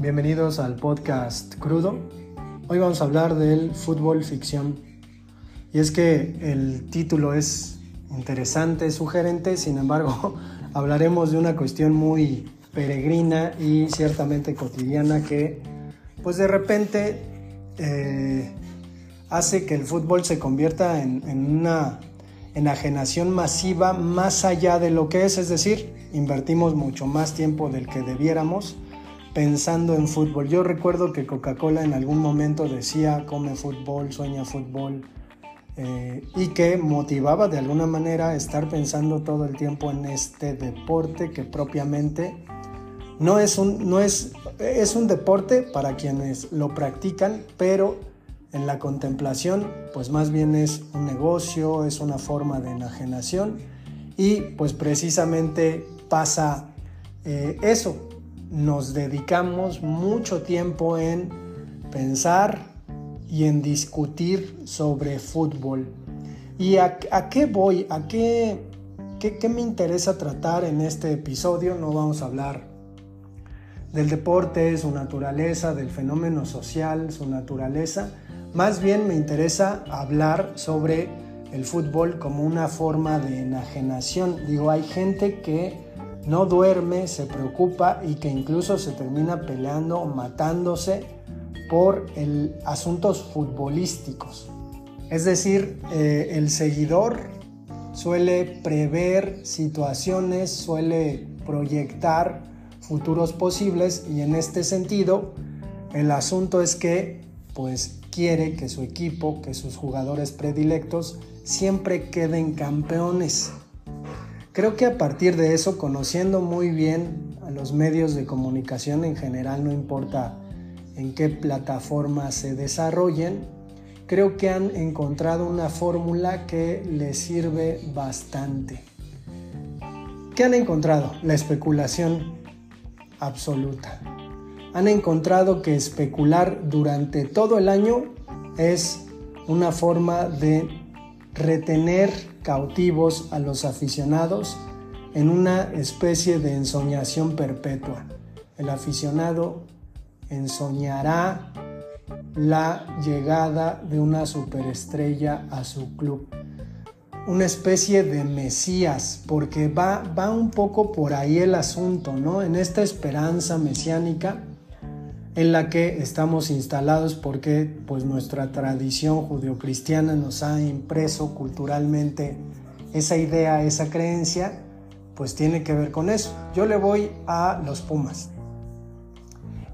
bienvenidos al podcast Crudo. Hoy vamos a hablar del fútbol ficción. Y es que el título es interesante, sugerente, sin embargo, hablaremos de una cuestión muy peregrina y ciertamente cotidiana que, pues de repente, eh, hace que el fútbol se convierta en, en una enajenación masiva más allá de lo que es, es decir, invertimos mucho más tiempo del que debiéramos pensando en fútbol. Yo recuerdo que Coca-Cola en algún momento decía, come fútbol, sueña fútbol, eh, y que motivaba de alguna manera estar pensando todo el tiempo en este deporte que propiamente no es un, no es, es un deporte para quienes lo practican, pero en la contemplación pues más bien es un negocio, es una forma de enajenación y pues precisamente pasa eh, eso, nos dedicamos mucho tiempo en pensar y en discutir sobre fútbol. ¿Y a, qué voy? ¿A qué, qué, me interesa tratar en este episodio? No vamos a hablar del deporte, su naturaleza, del fenómeno social, su naturaleza. Más bien me interesa hablar sobre el fútbol como una forma de enajenación. Digo, hay gente que no duerme, se preocupa y que incluso se termina peleando o matándose por el, asuntos futbolísticos. Es decir, eh, el seguidor suele prever situaciones, suele proyectar futuros posibles y en este sentido el asunto es que pues quiere que su equipo, que sus jugadores predilectos siempre queden campeones. Creo que a partir de eso, conociendo muy bien a los medios de comunicación en general, no importa en qué plataforma se desarrollen, creo que han encontrado una fórmula que les sirve bastante. ¿Qué han encontrado? La especulación absoluta. Han encontrado que especular durante todo el año es una forma de retener cautivos a los aficionados en una especie de ensoñación perpetua. El aficionado ensoñará la llegada de una superestrella a su club. Una especie de mesías, porque va, va un poco por ahí el asunto, ¿no? En esta esperanza mesiánica en la que estamos instalados porque pues nuestra tradición judeocristiana nos ha impreso culturalmente esa idea, esa creencia, pues tiene que ver con eso. Yo le voy a los Pumas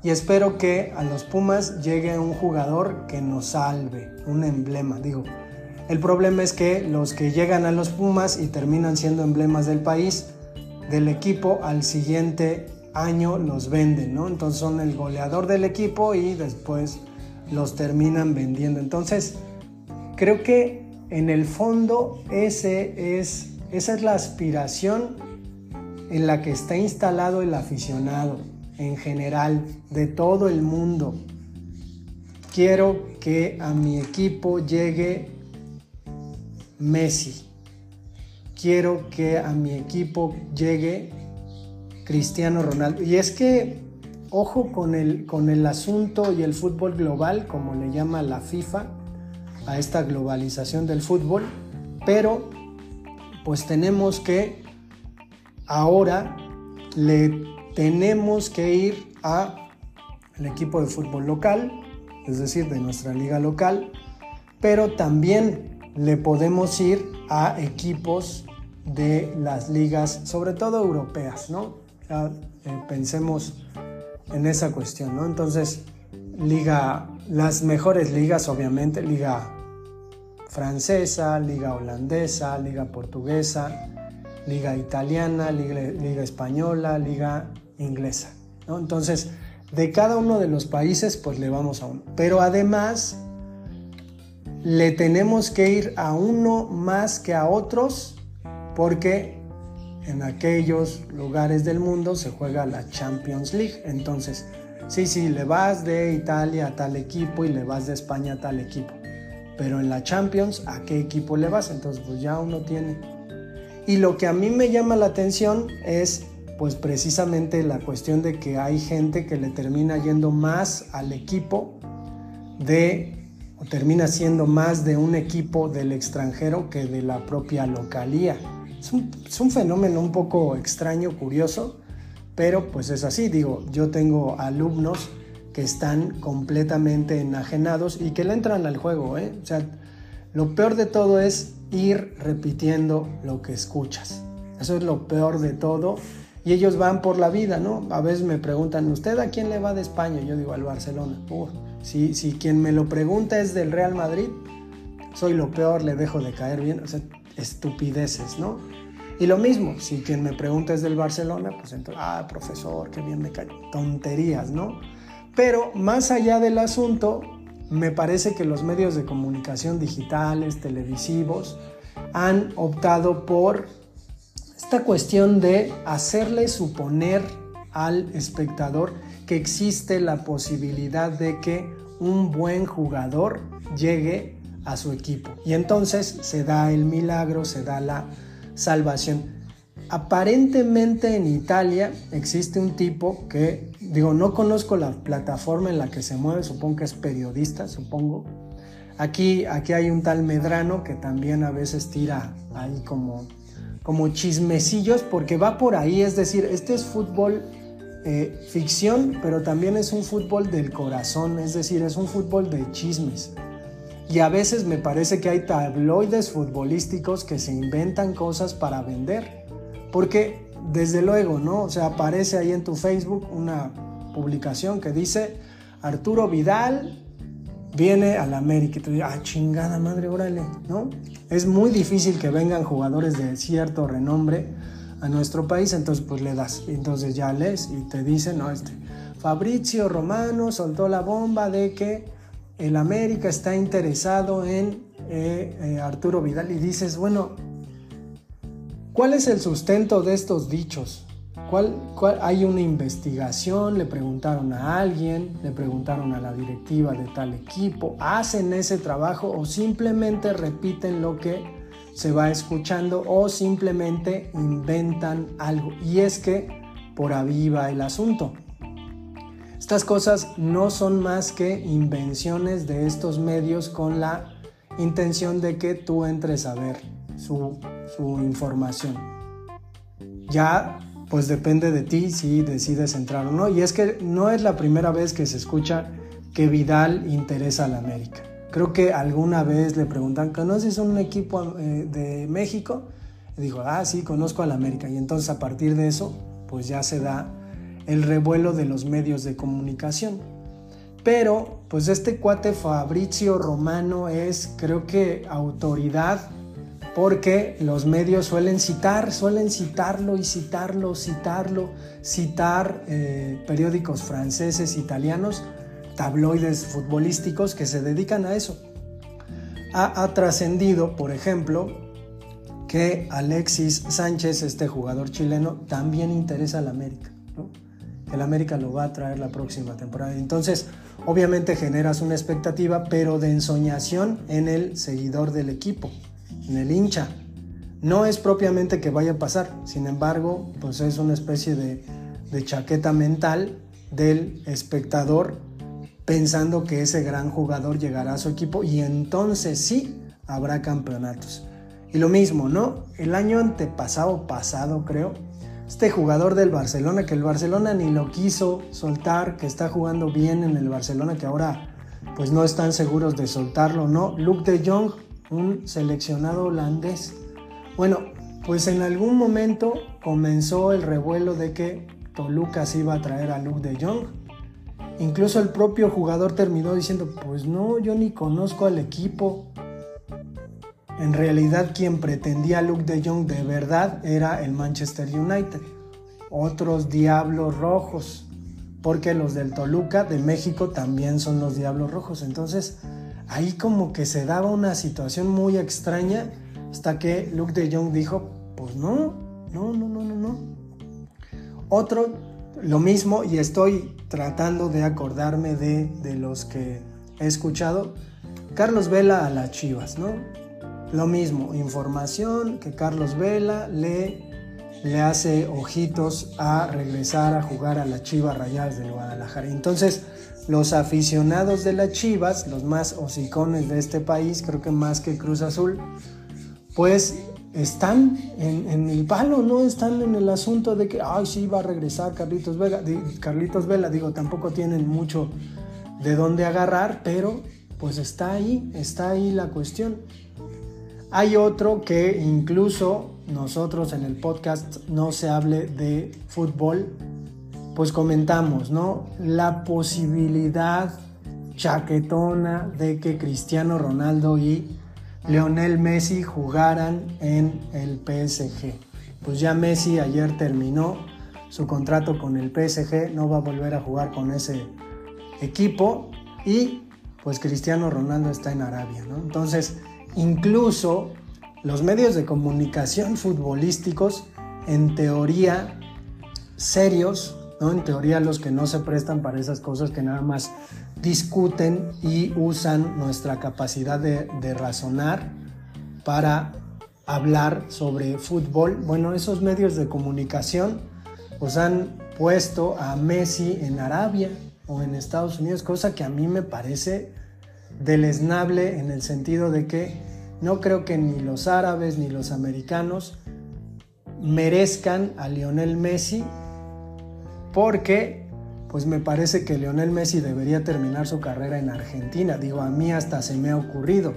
y espero que a los Pumas llegue un jugador que nos salve, un emblema, digo. El problema es que los que llegan a los Pumas y terminan siendo emblemas del país, del equipo al siguiente año los venden, ¿no? Entonces son el goleador del equipo y después los terminan vendiendo. Entonces, creo que en el fondo ese es, esa es la aspiración en la que está instalado el aficionado en general de todo el mundo. Quiero que a mi equipo llegue Messi. Quiero que a mi equipo llegue Cristiano Ronaldo. Y es que, ojo con el, con el asunto y el fútbol global, como le llama la FIFA, a esta globalización del fútbol, pero pues tenemos que ahora le tenemos que ir a el equipo de fútbol local, es decir, de nuestra liga local, pero también le podemos ir a equipos de las ligas, sobre todo europeas, ¿no? Eh, pensemos en esa cuestión, ¿no? Entonces, liga, las mejores ligas, obviamente, liga francesa, liga holandesa, liga portuguesa, liga italiana, liga, española, liga inglesa, ¿no? Entonces, de cada uno de los países, pues le vamos a uno. Pero además, le tenemos que ir a uno más que a otros, porque en aquellos lugares del mundo se juega la Champions League. Entonces, sí, sí, le vas de Italia a tal equipo y le vas de España a tal equipo. Pero en la Champions, ¿a qué equipo le vas? Entonces, pues ya uno tiene. Y lo que a mí me llama la atención es pues precisamente la cuestión de que hay gente que le termina yendo más al equipo de, o termina siendo más de un equipo del extranjero que de la propia localía. Es un, es un fenómeno un poco extraño, curioso, pero pues es así, digo, yo tengo alumnos que están completamente enajenados y que le entran al juego, ¿eh? O sea, lo peor de todo es ir repitiendo lo que escuchas. Eso es lo peor de todo. Y ellos van por la vida, ¿no? A veces me preguntan, ¿usted a quién le va de España? Yo digo, al Barcelona. si, si quien me lo pregunta es del Real Madrid, soy lo peor, le dejo de caer bien. O sea, estupideces, ¿no? Y lo mismo, si quien me pregunta es del Barcelona, pues entonces, ah, profesor, qué bien me cae. Tonterías, ¿no? Pero más allá del asunto, me parece que los medios de comunicación digitales, televisivos, han optado por esta cuestión de hacerle suponer al espectador que existe la posibilidad de que un buen jugador llegue a su equipo. Y entonces se da el milagro, se da la salvación. Aparentemente en Italia existe un tipo que, digo, no conozco la plataforma en la que se mueve, supongo que es periodista, supongo. Aquí, aquí hay un tal Medrano que también a veces tira ahí como como chismecillos porque va por ahí, es decir, este es fútbol eh, ficción, pero también es un fútbol del corazón, es decir, es un fútbol de chismes. Y a veces me parece que hay tabloides futbolísticos que se inventan cosas para vender. Porque desde luego, ¿no? O sea, aparece ahí en tu Facebook una publicación que dice Arturo Vidal viene al América y te dice, ah, chingada madre, órale, ¿no? Es muy difícil que vengan jugadores de cierto renombre a nuestro país, entonces pues le das, entonces ya lees y te dicen, no, este, Fabrizio Romano soltó la bomba de que el América está interesado en eh, eh, Arturo Vidal y dices, bueno, ¿cuál es el sustento de estos dichos? ¿Cuál, hay una investigación, le preguntaron a alguien, le preguntaron a la directiva de tal equipo, hacen ese trabajo o simplemente repiten lo que se va escuchando o simplemente inventan algo. Y es que por ahí va el asunto. Estas cosas no son más que invenciones de estos medios con la intención de que tú entres a ver su, información. Ya pues depende de ti si decides entrar o no. Y es que no es la primera vez que se escucha que Vidal interesa al América. Creo que alguna vez le preguntan, ¿conoces un equipo eh, de México? Y dijo, ah, sí, conozco al América. Y entonces a partir de eso, pues ya se da el revuelo de los medios de comunicación. Pero, pues este cuate Fabrizio Romano es, creo que, autoridad porque los medios suelen citar, suelen citarlo y citarlo, citarlo, citar eh, periódicos franceses, italianos, tabloides futbolísticos que se dedican a eso. Ha, trascendido, por ejemplo, que Alexis Sánchez, este jugador chileno, también interesa al América, el América lo va a traer la próxima temporada. Entonces, obviamente generas una expectativa, pero de ensoñación en el seguidor del equipo en el hincha. No es propiamente que vaya a pasar, sin embargo, pues es una especie de, de chaqueta mental del espectador pensando que ese gran jugador llegará a su equipo y entonces sí habrá campeonatos. Y lo mismo, ¿no? El año antepasado, pasado creo, este jugador del Barcelona, que el Barcelona ni lo quiso soltar, que está jugando bien en el Barcelona, que ahora pues no están seguros de soltarlo, ¿no? Luke de Jong un seleccionado holandés. Bueno, pues en algún momento comenzó el revuelo de que Toluca se iba a traer a Luke de Jong. Incluso el propio jugador terminó diciendo, pues no, yo ni conozco al equipo. En realidad quien pretendía a Luke de Jong de verdad era el Manchester United. Otros diablos rojos. Porque los del Toluca de México también son los diablos rojos. Entonces, ahí como que se daba una situación muy extraña hasta que Luke de Jong dijo, pues no, no, no, no, no, no. Otro, lo mismo, y estoy tratando de acordarme de, de los que he escuchado, Carlos Vela a las Chivas, ¿no? Lo mismo, información que Carlos Vela le le hace ojitos a regresar a jugar a las Chivas Rayadas de Guadalajara. Entonces, los aficionados de las Chivas, los más hocicones de este país, creo que más que Cruz Azul, pues están en, el palo, ¿no? Están en el asunto de que, ay, sí, va a regresar Carlitos Vela. Carlitos Vela, digo, tampoco tienen mucho de dónde agarrar, pero pues está ahí, está ahí la cuestión. Hay otro que incluso nosotros en el podcast no se hable de fútbol, pues comentamos, ¿no? La posibilidad chaquetona de que Cristiano Ronaldo y Leonel Messi jugaran en el PSG. Pues ya Messi ayer terminó su contrato con el PSG, no va a volver a jugar con ese equipo y pues Cristiano Ronaldo está en Arabia, ¿no? Entonces, incluso los medios de comunicación futbolísticos, en teoría serios, ¿no? En teoría los que no se prestan para esas cosas que nada más discuten y usan nuestra capacidad de, razonar para hablar sobre fútbol. Bueno, esos medios de comunicación pues han puesto a Messi en Arabia o en Estados Unidos, cosa que a mí me parece deleznable en el sentido de que no creo que ni los árabes ni los americanos merezcan a Lionel Messi porque pues me parece que Lionel Messi debería terminar su carrera en Argentina. Digo, a mí hasta se me ha ocurrido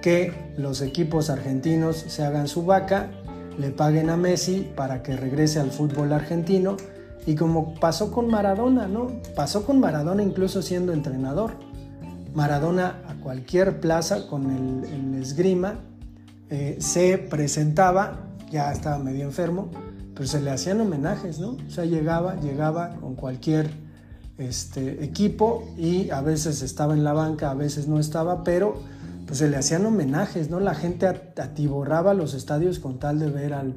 que los equipos argentinos se hagan su vaca, le paguen a Messi para que regrese al fútbol argentino y como pasó con Maradona, ¿no? Pasó con Maradona incluso siendo entrenador. Maradona a cualquier plaza con el, esgrima eh, se presentaba, ya estaba medio enfermo, pero se le hacían homenajes, ¿no? O sea, llegaba, llegaba con cualquier este, equipo y a veces estaba en la banca, a veces no estaba, pero pues se le hacían homenajes, ¿no? La gente atiborraba los estadios con tal de ver al,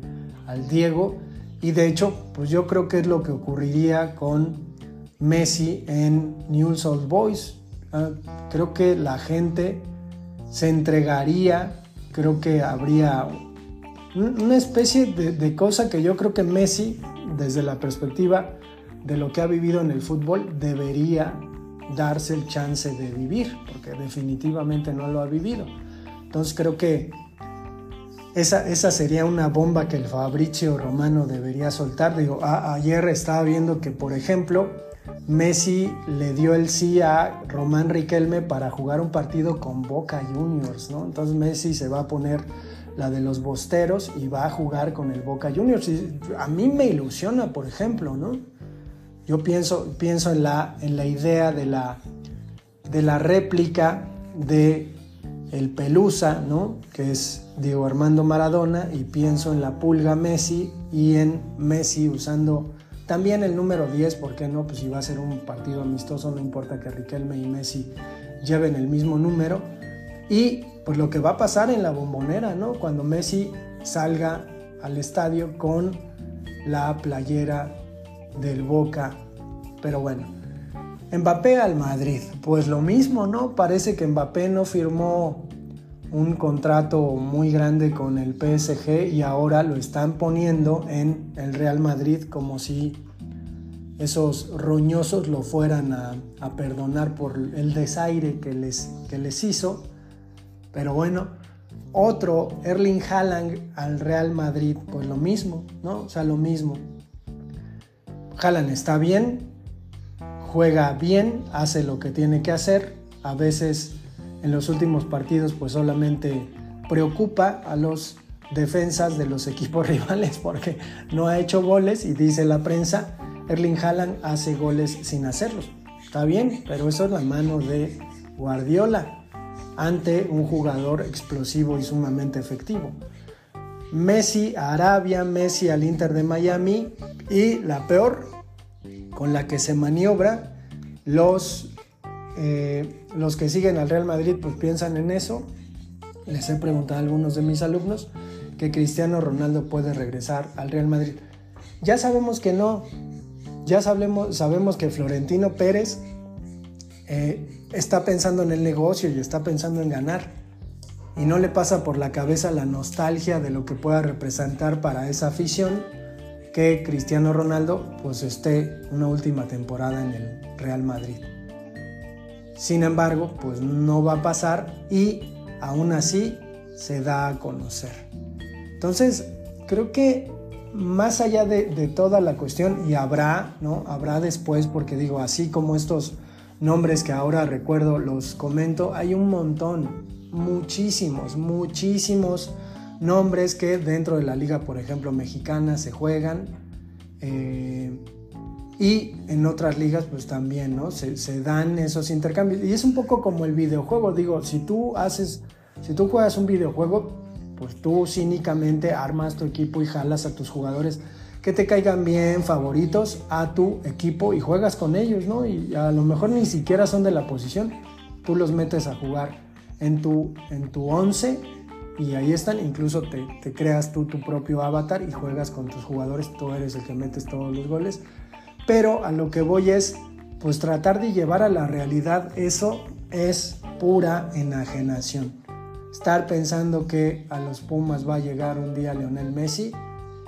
al Diego y de hecho, pues yo creo que es lo que ocurriría con Messi en Newell's Old Boys. Ah, creo que la gente se entregaría, creo que habría una especie de, cosa que yo creo que Messi, desde la perspectiva de lo que ha vivido en el fútbol, debería darse el chance de vivir, porque definitivamente no lo ha vivido. Entonces creo que esa, esa sería una bomba que el Fabricio Romano debería soltar. Digo, ayer estaba viendo que, por ejemplo, Messi le dio el sí a Román Riquelme para jugar un partido con Boca Juniors, ¿no? Entonces Messi se va a poner la de los bosteros y va a jugar con el Boca Juniors. a mí me ilusiona, por ejemplo, ¿no? Yo pienso, pienso en, la, en la idea de la, de la réplica de el Pelusa, ¿no? Que es Diego Armando Maradona, y pienso en la Pulga Messi y en Messi usando también el número 10, ¿por qué no? Pues si va a ser un partido amistoso, no importa que Riquelme y Messi lleven el mismo número. Y pues lo que va a pasar en la bombonera, ¿no? Cuando Messi salga al estadio con la playera del Boca. Pero bueno, Mbappé al Madrid. Pues lo mismo, ¿no? Parece que Mbappé no firmó un contrato muy grande con el PSG y ahora lo están poniendo en el Real Madrid como si esos roñosos lo fueran a, perdonar por el desaire que les, que les hizo. Pero bueno, otro Erling Haaland al Real Madrid, pues lo mismo, ¿no? O sea, lo mismo. Haaland está bien, juega bien, hace lo que tiene que hacer. A veces en los últimos partidos pues solamente preocupa a los defensas de los equipos rivales porque no ha hecho goles y dice la prensa, Erling Haaland hace goles sin hacerlos. Está bien, pero eso es la mano de Guardiola ante un jugador explosivo y sumamente efectivo. Messi a Arabia, Messi al Inter de Miami y la peor con la que se maniobra los, eh, los que siguen al Real Madrid pues piensan en eso. Les he preguntado a algunos de mis alumnos que Cristiano Ronaldo puede regresar al Real Madrid. Ya sabemos que no, ya sabemos, que Florentino Pérez eh, está pensando en el negocio y está pensando en ganar. y no le pasa por la cabeza la nostalgia de lo que pueda representar para esa afición que Cristiano Ronaldo pues esté una última temporada en el Real Madrid. Sin embargo, pues no va a pasar y aún así se da a conocer. Entonces, creo que más allá de, toda la cuestión, y habrá, ¿no? Habrá después, porque digo, así como estos nombres que ahora recuerdo los comento, hay un montón, muchísimos, muchísimos nombres que dentro de la liga, por ejemplo, mexicana se juegan. Eh, y en otras ligas pues también, ¿no? Se, se, dan esos intercambios. Y es un poco como el videojuego. Digo, si tú haces, si tú juegas un videojuego, pues tú cínicamente armas tu equipo y jalas a tus jugadores que te caigan bien, favoritos a tu equipo y juegas con ellos, ¿no? Y a lo mejor ni siquiera son de la posición. Tú los metes a jugar en tu, en tu 11 y ahí están, incluso te, te, creas tú tu propio avatar y juegas con tus jugadores, tú eres el que metes todos los goles, pero a lo que voy es, pues tratar de llevar a la realidad eso es pura enajenación. Estar pensando que a los Pumas va a llegar un día Leonel Messi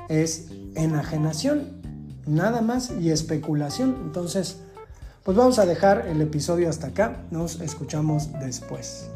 es enajenación, nada más y especulación. Entonces, pues vamos a dejar el episodio hasta acá, nos escuchamos después.